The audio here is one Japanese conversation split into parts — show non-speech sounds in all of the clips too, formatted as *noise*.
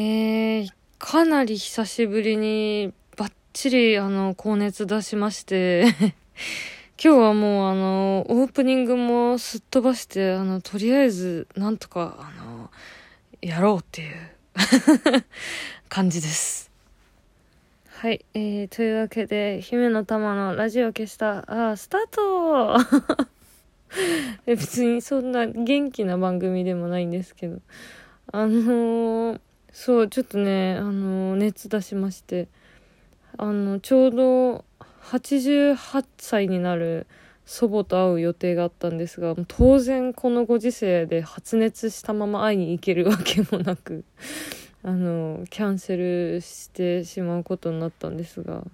えー、かなり久しぶりにバッチリあの高熱出しまして *laughs* 今日はもうあのオープニングもすっ飛ばしてあのとりあえずなんとかあのやろうっていう *laughs* 感じです。はい、えー、というわけで姫の玉のラジオ消したあスタート。*laughs* 別にそんな元気な番組でもないんですけどあのー、そうちょっとねあの熱出しましてあのちょうど88歳になる祖母と会う予定があったんですが当然このご時世で発熱したまま会いに行けるわけもなく *laughs* あのキャンセルしてしまうことになったんですが。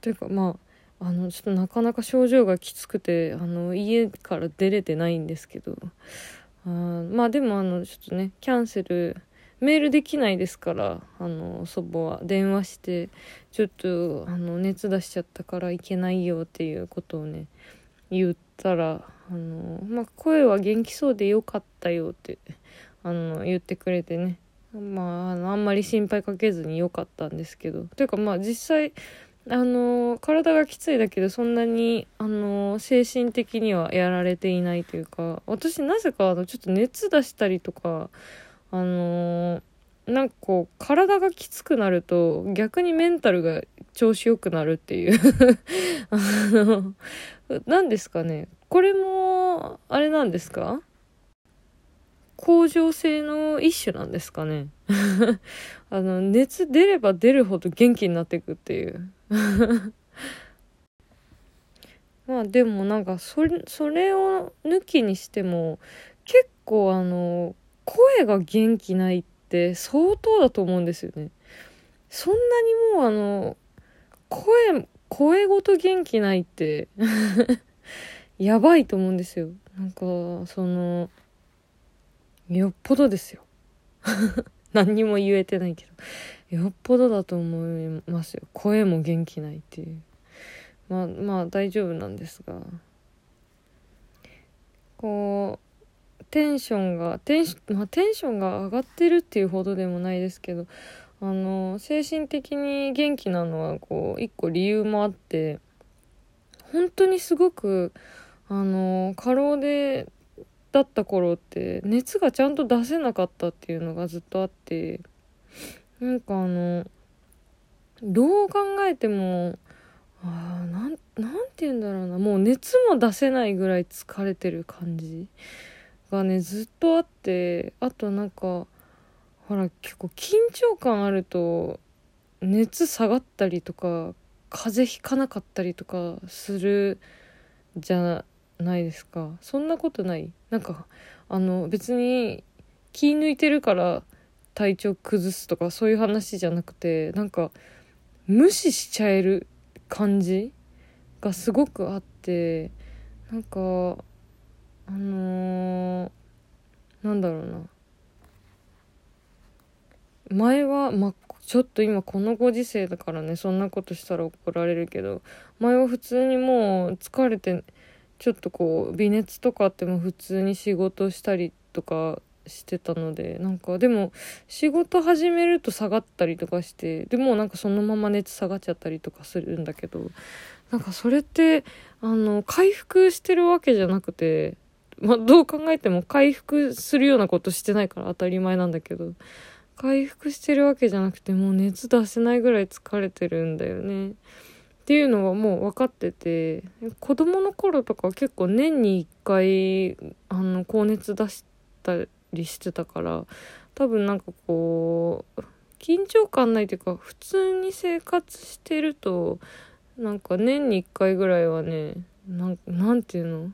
というかまああのちょっとなかなか症状がきつくてあの家から出れてないんですけど。あまあでもあのちょっとねキャンセルメールできないですからあの祖母は電話してちょっとあの熱出しちゃったから行けないよっていうことをね言ったらあの、まあ、声は元気そうでよかったよってあの言ってくれてね。まああのあんまり心配かけずによかったんですけど。というかまあ実際あの体がきついだけどそんなにあの精神的にはやられていないというか私なぜかあのちょっと熱出したりとかあの、なんかこう体がきつくなると逆にメンタルが調子良くなるっていう。*laughs* あの何ですかね。これもあれなんですか？恒常性の一種なんですかね。*laughs* あの熱出れば出るほど元気になっていくっていう。*laughs* まあでもなんかそれそれを抜きにしても結構あの声が元気ないって相当だと思うんですよね。そんなにもうあの、声、声ごと元気ないって *laughs* やばいと思うんですよ。なんか、その、よっぽどですよ。*laughs* 何にも言えてないけど。よっぽどだと思いますよ。声も元気ないっていう。まあ、まあ大丈夫なんですが。こう、テンションがテン,、まあ、テンションが上がってるっていうほどでもないですけどあの精神的に元気なのはこう一個理由もあって本当にすごくあの過労でだった頃って熱がちゃんと出せなかったっていうのがずっとあってなんかあのどう考えてもあなんなんて言うんだろうなもう熱も出せないぐらい疲れてる感じ。がねずっとあってあとなんかほら結構緊張感あると熱下がったりとか風邪ひかなかったりとかするじゃないですか。そんなことない。なんかあの別に気抜いてるから体調崩すとかそういう話じゃなくてなんか無視しちゃえる感じがすごくあってなんかあのー、なんだろうな。前はまちょっと今このご時世だからねそんなことしたら怒られるけど前は普通にもう疲れてちょっとこう微熱とかあっても普通に仕事したりとかしてたのでなんかでも仕事始めると下がったりとかしてでもなんかそのまま熱下がっちゃったりとかするんだけどなんかそれってあの回復してるわけじゃなくてまあ、どう考えても回復するようなことしてないから当たり前なんだけど回復してるわけじゃなくてもう熱出せないぐらい疲れてるんだよね。っていうのはもう分かってて子供の頃とか結構年に1回あの高熱出したりしてたから多分なんかこう緊張感ないというか普通に生活してるとなんか年に1回ぐらいはねなんていうの？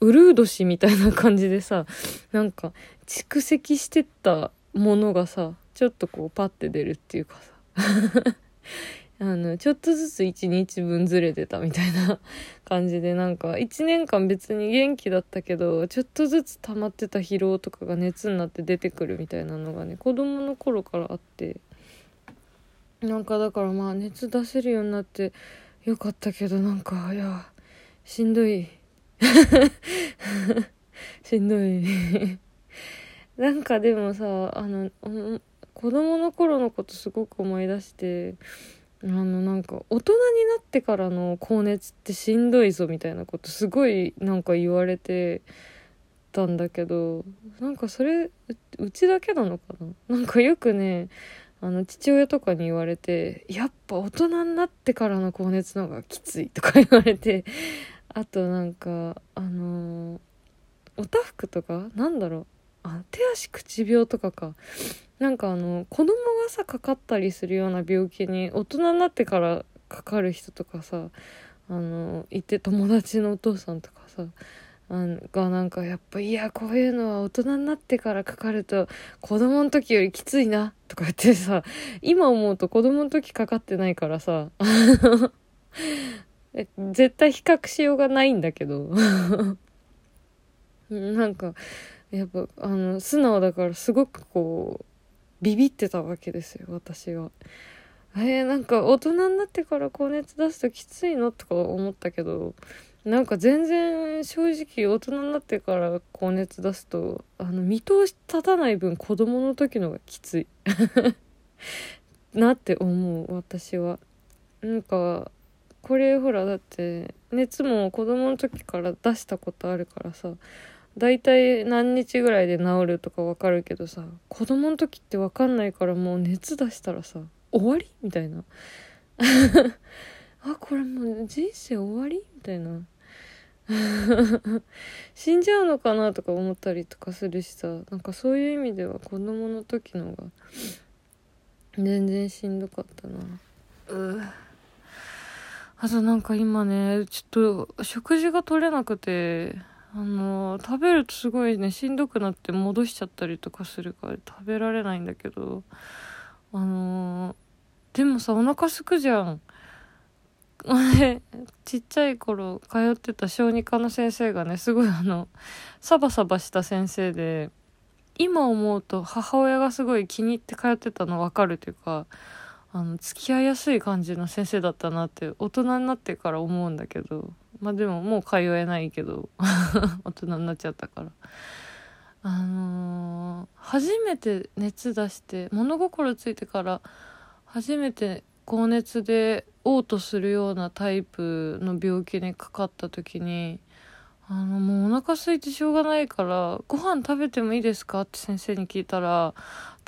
うるう年みたいな感じでさなんか蓄積してったものがさちょっとこうパッて出るっていうかさ。*laughs* あのちょっとずつ1日分ずれてたみたいな感じでなんか1年間別に元気だったけどちょっとずつ溜まってた疲労とかが熱になって出てくるみたいなのがね子供の頃からあって。なんかだからまあ熱出せるようになってよかったけどなんかいやしんどい。*laughs* しんどい。*laughs* なんかでもさあの子供の頃のことすごく思い出してあのなんか大人になってからの高熱ってしんどいぞみたいなことすごいなんか言われてたんだけどなんかそれうちだけなのかな？なんかよくねあの父親とかに言われてやっぱ大人になってからの高熱の方がきついとか言われてあとなんかあのー、おたふくとか？なんだろう？あ手足口病とかか。なんかあの子供がさかかったりするような病気に大人になってからかかる人とかさあのいて友達のお父さんとかさあがなんかやっぱいやこういうのは大人になってからかかると子供の時よりきついなとか言ってさ今思うと子供の時かかってないからさえ絶対比較しようがないんだけど *laughs* なんかやっぱあの素直だからすごくこうビビってたわけですよ私は。えー、なんか大人になってから高熱出すときついのとか思ったけどなんか全然正直大人になってから高熱出すとあの見通し立たない分子供の時のがきつい *laughs* なって思う私は。なんかこれほらだって熱も子供の時から出したことあるからさ大体何日ぐらいで治るとかわかるけどさ子供の時って分かんないからもう熱出したらさ終わりみたいな。*laughs* あこれもう人生終わりみたいな。*laughs* 死んじゃうのかなとか思ったりとかするしさなんかそういう意味では子供の時のが全然しんどかったな。うあとなんか今ねちょっと食事が取れなくてあの食べるとすごいねしんどくなって戻しちゃったりとかするから食べられないんだけどあのでもさお腹すくじゃん。れ *laughs* ちっちゃい頃通ってた小児科の先生がねすごいあのサバサバした先生で今思うと母親がすごい気に入って通ってたの分かるというかあの付き合いやすい感じの先生だったなって大人になってから思うんだけどまあでももう通えないけど *laughs* 大人になっちゃったから。あのー、初めて熱出して物心ついてから初めて高熱で嘔吐するようなタイプの病気にかかった時にあのもうお腹空いてしょうがないからご飯食べてもいいですか？って先生に聞いたら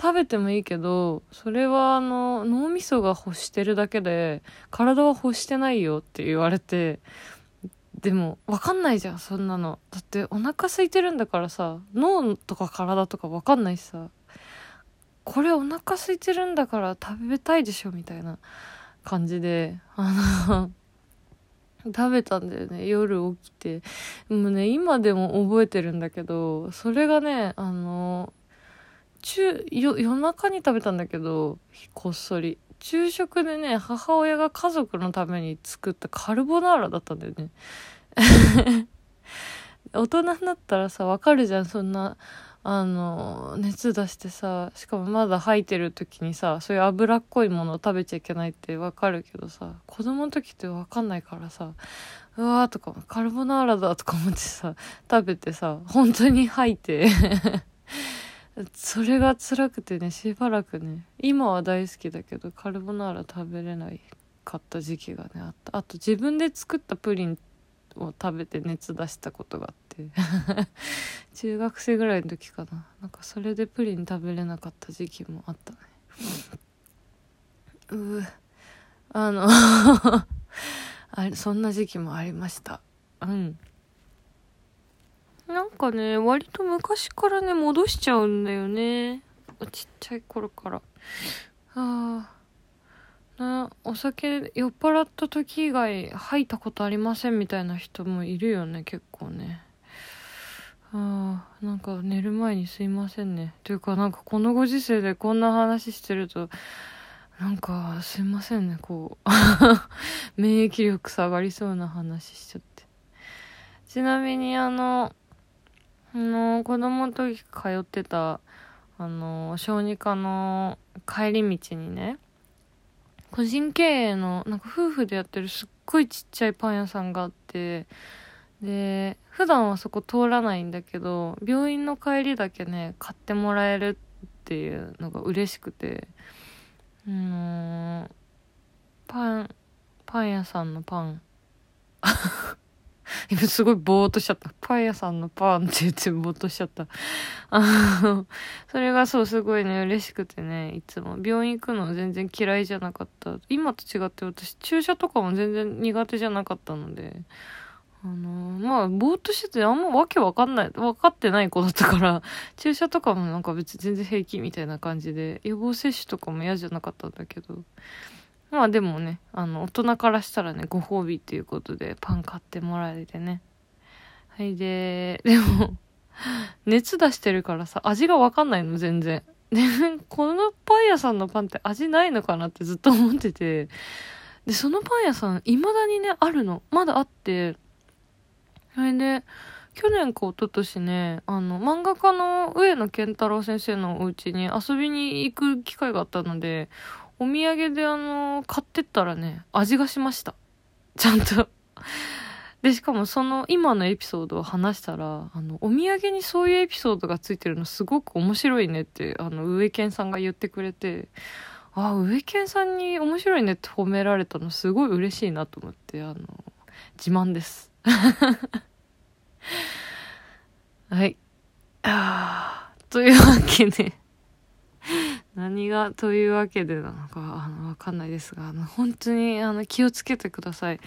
食べてもいいけどそれはあの脳みそが欲してるだけで体は欲してないよって言われてでも分かんないじゃんそんなの。だってお腹空いてるんだからさ脳とか体とか分かんないしさこれお腹空いてるんだから食べたいでしょみたいな感じであの食べたんだよね。夜起きて。もうね今でも覚えてるんだけどそれがねあの中夜中に食べたんだけどこっそり。昼食でね母親が家族のために作ったカルボナーラだったんだよね。*laughs* 大人になったらさわかるじゃん。そんなあの熱出してさしかもまだ吐いてる時にさそういう脂っこいものを食べちゃいけないってわかるけどさ子供の時ってわかんないからさうわーとかカルボナーラだとか思ってさ食べてさ本当に吐いて。*laughs* それが辛くてねしばらくね今は大好きだけどカルボナーラ食べれないかった時期がねあった。あと自分で作ったプリンを食べて熱出したことがあって。*laughs* 中学生ぐらいの時かななんかそれでプリン食べれなかった時期もあったねうあの *laughs* あれそんな時期もありましたうんなんかね、割と昔からね、戻しちゃうんだよね。ちっちゃい頃から。ああ。な、お酒酔っ払った時以外吐いたことありませんみたいな人もいるよね、結構ね。ああ、なんか寝る前にすいませんね。というかなんかこのご時世でこんな話してると、なんかすいませんね、こう。*laughs* 免疫力下がりそうな話しちゃって。ちなみにあの、あの子供の時通ってたあの小児科の帰り道にね個人経営のなんか夫婦でやってるすっごいちっちゃいパン屋さんがあってで普段はそこ通らないんだけど病院の帰りだけね買ってもらえるっていうのが嬉しくてうんパンパン屋さんのパン *laughs* 今すごいぼーっとしちゃった。パン屋さんのパンって言ってぼーっとしちゃった。あの、それがそうすごいね、嬉しくてね、いつも。病院行くの全然嫌いじゃなかった。今と違って私、注射とかも全然苦手じゃなかったので、あのまあ、ぼーっとしててあんまわけわかんない、わかってない子だったから、*laughs* 注射とかもなんか別に全然平気みたいな感じで、予防接種とかも嫌じゃなかったんだけど、まあでもね、あの、大人からしたらね、ご褒美っていうことでパン買ってもらえてね。はい、で、*laughs* でも、熱出してるからさ、味がわかんないの、全然。で、このパン屋さんのパンって味ないのかなってずっと思ってて。で、そのパン屋さん、未だにね、あるの。まだあって、それで、去年か一昨年ね、あの、漫画家の上野健太郎先生のお家に遊びに行く機会があったので、お土産であの、買ってったらね、味がしました。ちゃんとで、しかもその今のエピソードを話したら、あの、お土産にそういうエピソードがついてるのすごく面白いねって、あの、上健さんが言ってくれて、あ、上健さんに面白いねって褒められたのすごい嬉しいなと思って、あの、自慢です。*laughs* はい。あというわけで *laughs* 何がというわけでなのか、あの、わかんないですが、あの、本当に、あの、気をつけてください。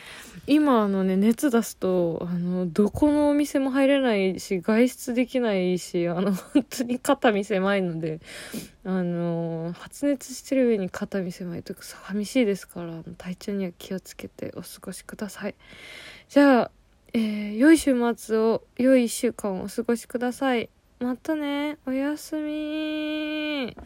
今、あのね、熱出すと、あの、どこのお店も入れないし、外出できないし、あの、本当に肩身狭いので、あの、発熱してる上に肩身狭いとか寂しいですから、体調には気をつけてお過ごしください。じゃあ、えー、良い週末を、良い一週間をお過ごしください。またね。おやすみ